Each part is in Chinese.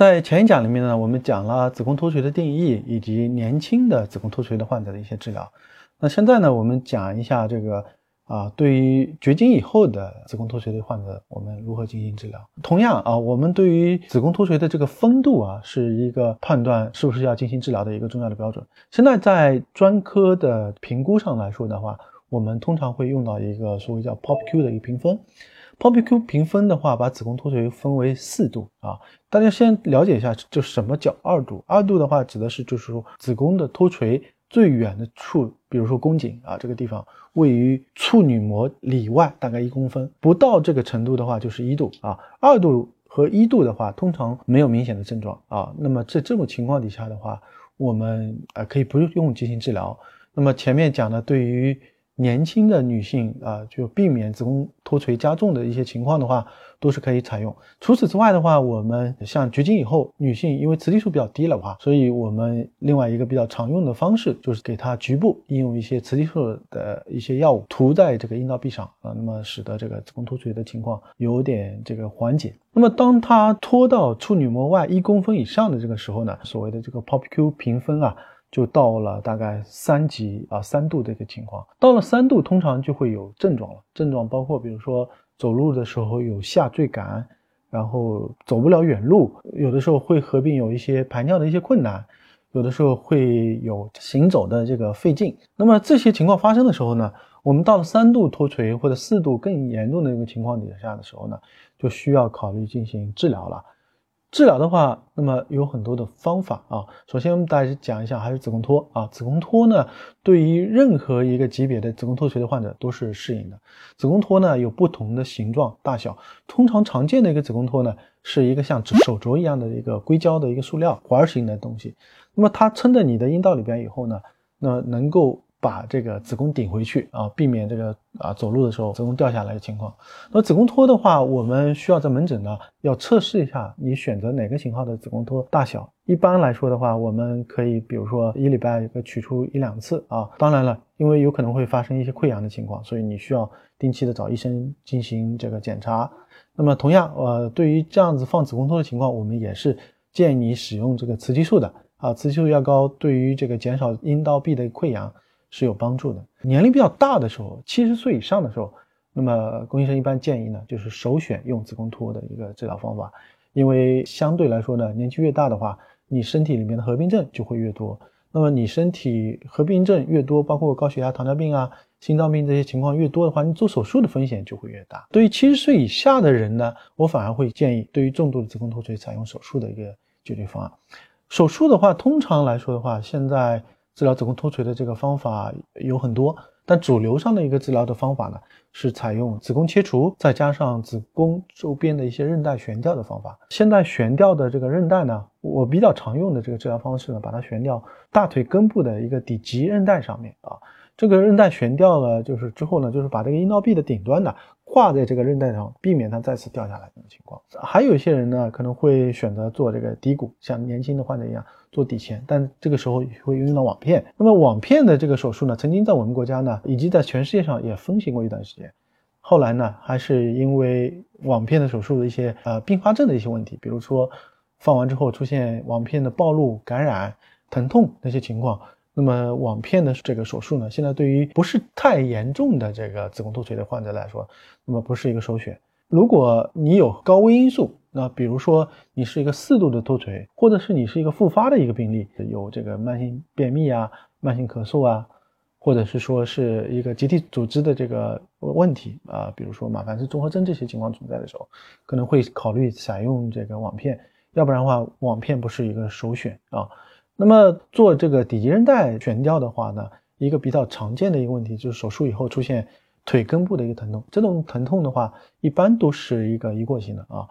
在前一讲里面呢，我们讲了子宫脱垂的定义以及年轻的子宫脱垂的患者的一些治疗。那现在呢，我们讲一下这个啊，对于绝经以后的子宫脱垂的患者，我们如何进行治疗？同样啊，我们对于子宫脱垂的这个风度啊，是一个判断是不是要进行治疗的一个重要的标准。现在在专科的评估上来说的话，我们通常会用到一个所谓叫 POPQ 的一个评分。POPQ 评分的话，把子宫脱垂分为四度啊。大家先了解一下，就什么叫二度？二度的话，指的是就是说子宫的脱垂最远的处，比如说宫颈啊这个地方，位于处女膜里外大概一公分，不到这个程度的话就是一度啊。二度和一度的话，通常没有明显的症状啊。那么在这种情况底下的话，我们呃可以不用进行治疗。那么前面讲的对于年轻的女性啊，就避免子宫脱垂加重的一些情况的话，都是可以采用。除此之外的话，我们像绝经以后女性，因为雌激素比较低了话，所以我们另外一个比较常用的方式就是给她局部应用一些雌激素的一些药物，涂在这个阴道壁上啊，那么使得这个子宫脱垂的情况有点这个缓解。那么当它脱到处女膜外一公分以上的这个时候呢，所谓的这个 POPQ 评分啊。就到了大概三级啊三度的一个情况，到了三度通常就会有症状了。症状包括比如说走路的时候有下坠感，然后走不了远路，有的时候会合并有一些排尿的一些困难，有的时候会有行走的这个费劲。那么这些情况发生的时候呢，我们到了三度脱垂或者四度更严重的一个情况底下的时候呢，就需要考虑进行治疗了。治疗的话，那么有很多的方法啊。首先，我们大家讲一下，还是子宫脱啊。子宫脱呢，对于任何一个级别的子宫脱垂的患者都是适应的。子宫脱呢有不同的形状大小，通常常见的一个子宫脱呢是一个像手镯一样的一个硅胶的一个塑料环形的东西。那么它撑在你的阴道里边以后呢，那能够。把这个子宫顶回去啊，避免这个啊走路的时候子宫掉下来的情况。那子宫托的话，我们需要在门诊呢要测试一下你选择哪个型号的子宫托大小。一般来说的话，我们可以比如说一礼拜取出一两次啊。当然了，因为有可能会发生一些溃疡的情况，所以你需要定期的找医生进行这个检查。那么同样，呃，对于这样子放子宫托的情况，我们也是建议你使用这个雌激素的啊。雌激素药膏对于这个减少阴道壁的溃疡。是有帮助的。年龄比较大的时候，七十岁以上的时候，那么龚医生一般建议呢，就是首选用子宫脱的一个治疗方法，因为相对来说呢，年纪越大的话，你身体里面的合并症就会越多。那么你身体合并症越多，包括高血压、糖尿病啊、心脏病这些情况越多的话，你做手术的风险就会越大。对于七十岁以下的人呢，我反而会建议，对于重度的子宫脱垂采用手术的一个解决方案。手术的话，通常来说的话，现在。治疗子宫脱垂的这个方法有很多，但主流上的一个治疗的方法呢，是采用子宫切除，再加上子宫周边的一些韧带悬吊的方法。现在悬吊的这个韧带呢，我比较常用的这个治疗方式呢，把它悬吊大腿根部的一个底棘韧带上面啊。这个韧带悬吊了，就是之后呢，就是把这个阴道壁的顶端呢挂在这个韧带上，避免它再次掉下来这种情况。还有一些人呢，可能会选择做这个骶骨，像年轻的患者一样做底前，但这个时候会用到网片。那么网片的这个手术呢，曾经在我们国家呢，以及在全世界上也风行过一段时间。后来呢，还是因为网片的手术的一些呃并发症的一些问题，比如说放完之后出现网片的暴露、感染、疼痛那些情况。那么网片的这个手术呢，现在对于不是太严重的这个子宫脱垂的患者来说，那么不是一个首选。如果你有高危因素，那比如说你是一个四度的脱垂，或者是你是一个复发的一个病例，有这个慢性便秘啊、慢性咳嗽啊，或者是说是一个结缔组织的这个问题啊，比如说马凡氏综合征这些情况存在的时候，可能会考虑采用这个网片，要不然的话，网片不是一个首选啊。那么做这个底棘韧带悬吊的话呢，一个比较常见的一个问题就是手术以后出现腿根部的一个疼痛。这种疼痛的话，一般都是一个一过性的啊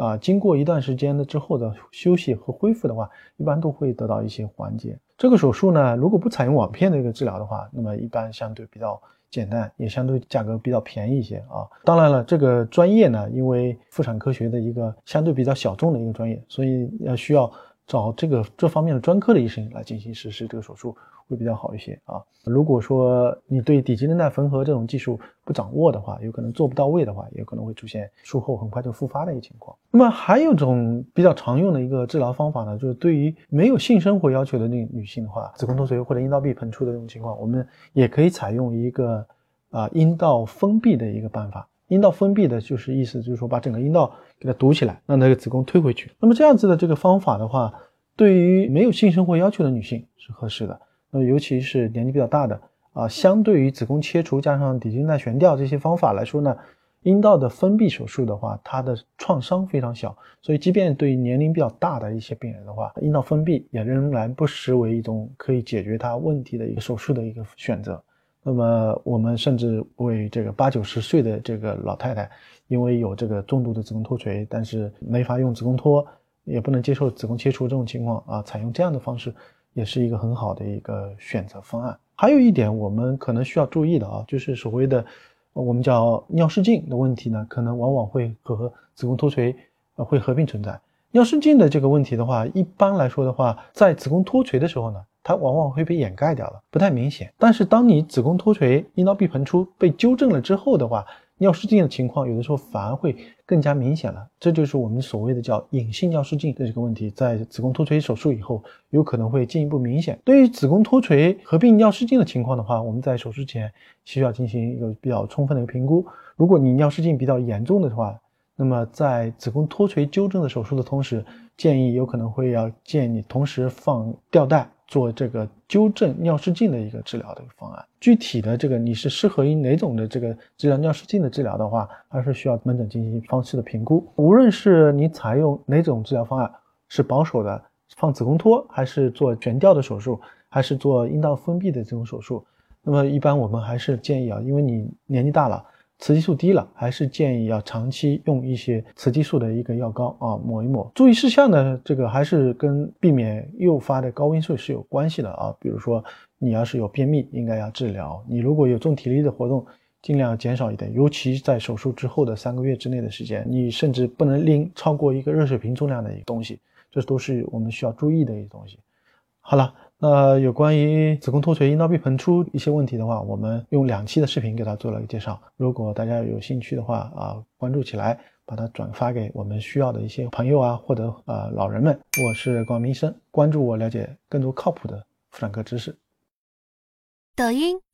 啊，经过一段时间的之后的休息和恢复的话，一般都会得到一些缓解。这个手术呢，如果不采用网片的一个治疗的话，那么一般相对比较简单，也相对价格比较便宜一些啊。当然了，这个专业呢，因为妇产科学的一个相对比较小众的一个专业，所以要需要。找这个这方面的专科的医生来进行实施这个手术，会比较好一些啊。如果说你对底肌韧带缝合这种技术不掌握的话，有可能做不到位的话，也可能会出现术后很快就复发的一个情况。那么还有一种比较常用的一个治疗方法呢，就是对于没有性生活要求的那女性的话，子宫脱垂或者阴道壁膨出的这种情况，我们也可以采用一个啊阴道封闭的一个办法。阴道封闭的就是意思就是说把整个阴道给它堵起来，让那个子宫推回去。那么这样子的这个方法的话，对于没有性生活要求的女性是合适的。那么尤其是年纪比较大的啊，相对于子宫切除加上底筋带悬吊这些方法来说呢，阴道的封闭手术的话，它的创伤非常小，所以即便对于年龄比较大的一些病人的话，阴道封闭也仍然不失为一种可以解决他问题的一个手术的一个选择。那么我们甚至为这个八九十岁的这个老太太，因为有这个重度的子宫脱垂，但是没法用子宫托，也不能接受子宫切除这种情况啊，采用这样的方式。也是一个很好的一个选择方案。还有一点，我们可能需要注意的啊，就是所谓的我们叫尿失禁的问题呢，可能往往会和子宫脱垂呃会合并存在。尿失禁的这个问题的话，一般来说的话，在子宫脱垂的时候呢，它往往会被掩盖掉了，不太明显。但是当你子宫脱垂、阴道壁膨出被纠正了之后的话，尿失禁的情况有的时候反而会更加明显了，这就是我们所谓的叫隐性尿失禁的这个问题，在子宫脱垂手术以后有可能会进一步明显。对于子宫脱垂合并尿失禁的情况的话，我们在手术前需要进行一个比较充分的一个评估。如果你尿失禁比较严重的话，那么在子宫脱垂纠正的手术的同时，建议有可能会要建议同时放吊带。做这个纠正尿失禁的一个治疗的一个方案，具体的这个你是适合于哪种的这个治疗尿失禁的治疗的话，还是需要门诊进行方式的评估。无论是你采用哪种治疗方案，是保守的放子宫托，还是做悬吊的手术，还是做阴道封闭的这种手术，那么一般我们还是建议啊，因为你年纪大了。雌激素低了，还是建议要长期用一些雌激素的一个药膏啊，抹一抹。注意事项呢，这个还是跟避免诱发的高温素是有关系的啊。比如说，你要是有便秘，应该要治疗；你如果有重体力的活动，尽量减少一点，尤其在手术之后的三个月之内的时间，你甚至不能拎超过一个热水瓶重量的一个东西，这都是我们需要注意的一些东西。好了。那有关于子宫脱垂、阴道壁膨出一些问题的话，我们用两期的视频给他做了一个介绍。如果大家有兴趣的话啊，关注起来，把它转发给我们需要的一些朋友啊，或者呃老人们。我是光明医生，关注我，了解更多靠谱的妇产科知识。抖音。